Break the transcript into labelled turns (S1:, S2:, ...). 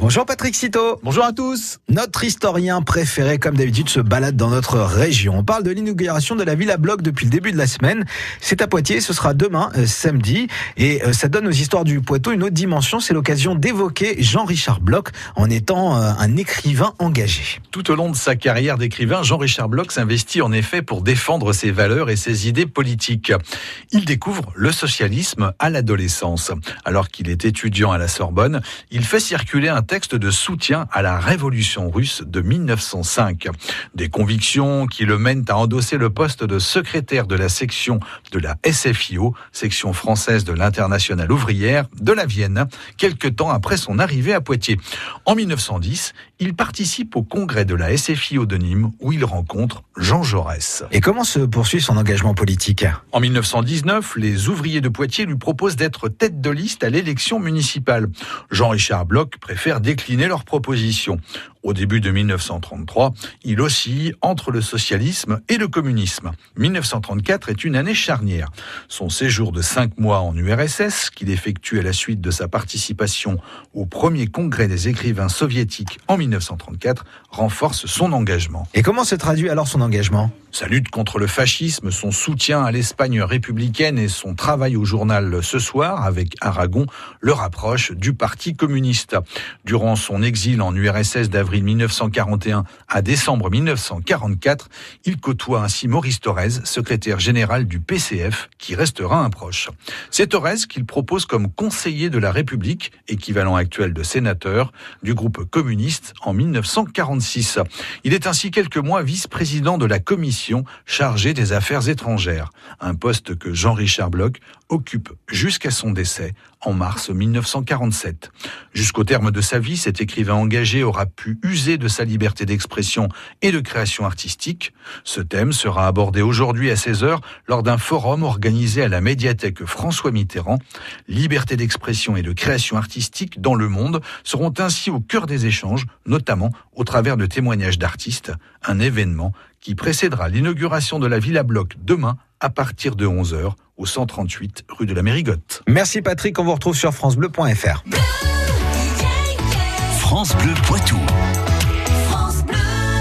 S1: Bonjour Patrick Citeau.
S2: Bonjour à tous.
S1: Notre historien préféré, comme d'habitude, se balade dans notre région. On parle de l'inauguration de la Villa Bloc depuis le début de la semaine. C'est à Poitiers, ce sera demain, euh, samedi. Et euh, ça donne aux histoires du Poitou une autre dimension. C'est l'occasion d'évoquer Jean-Richard Bloch en étant euh, un écrivain engagé.
S2: Tout au long de sa carrière d'écrivain, Jean-Richard Bloch s'investit en effet pour défendre ses valeurs et ses idées politiques. Il découvre le socialisme à l'adolescence. Alors qu'il est étudiant à la Sorbonne, il fait circuler un texte de soutien à la révolution russe de 1905. Des convictions qui le mènent à endosser le poste de secrétaire de la section de la SFIO, section française de l'internationale ouvrière de la Vienne, quelque temps après son arrivée à Poitiers. En 1910, il participe au congrès de la SFIO de Nîmes où il rencontre Jean Jaurès.
S1: Et comment se poursuit son engagement politique?
S2: En 1919, les ouvriers de Poitiers lui proposent d'être tête de liste à l'élection municipale. Jean-Richard Bloch décliner leurs propositions. Au début de 1933, il oscille entre le socialisme et le communisme. 1934 est une année charnière. Son séjour de cinq mois en URSS, qu'il effectue à la suite de sa participation au premier congrès des écrivains soviétiques en 1934, renforce son engagement.
S1: Et comment se traduit alors son engagement?
S2: Sa lutte contre le fascisme, son soutien à l'Espagne républicaine et son travail au journal Ce Soir avec Aragon le rapprochent du Parti communiste. Durant son exil en URSS d'avril 1941 à décembre 1944, il côtoie ainsi Maurice Thorez, secrétaire général du PCF, qui restera un proche. C'est Thorez qu'il propose comme conseiller de la République, équivalent actuel de sénateur, du groupe communiste en 1946. Il est ainsi quelques mois vice-président de la commission chargé des affaires étrangères, un poste que Jean-Richard Bloch occupe jusqu'à son décès en mars 1947. Jusqu'au terme de sa vie, cet écrivain engagé aura pu user de sa liberté d'expression et de création artistique. Ce thème sera abordé aujourd'hui à 16h lors d'un forum organisé à la médiathèque François Mitterrand. Liberté d'expression et de création artistique dans le monde seront ainsi au cœur des échanges, notamment au travers de témoignages d'artistes, un événement qui précédera l'inauguration de la Villa Bloc demain à partir de 11h au 138 rue de la Mérigotte.
S1: Merci Patrick, on vous retrouve sur francebleu.fr.
S3: France Bleu Poitou.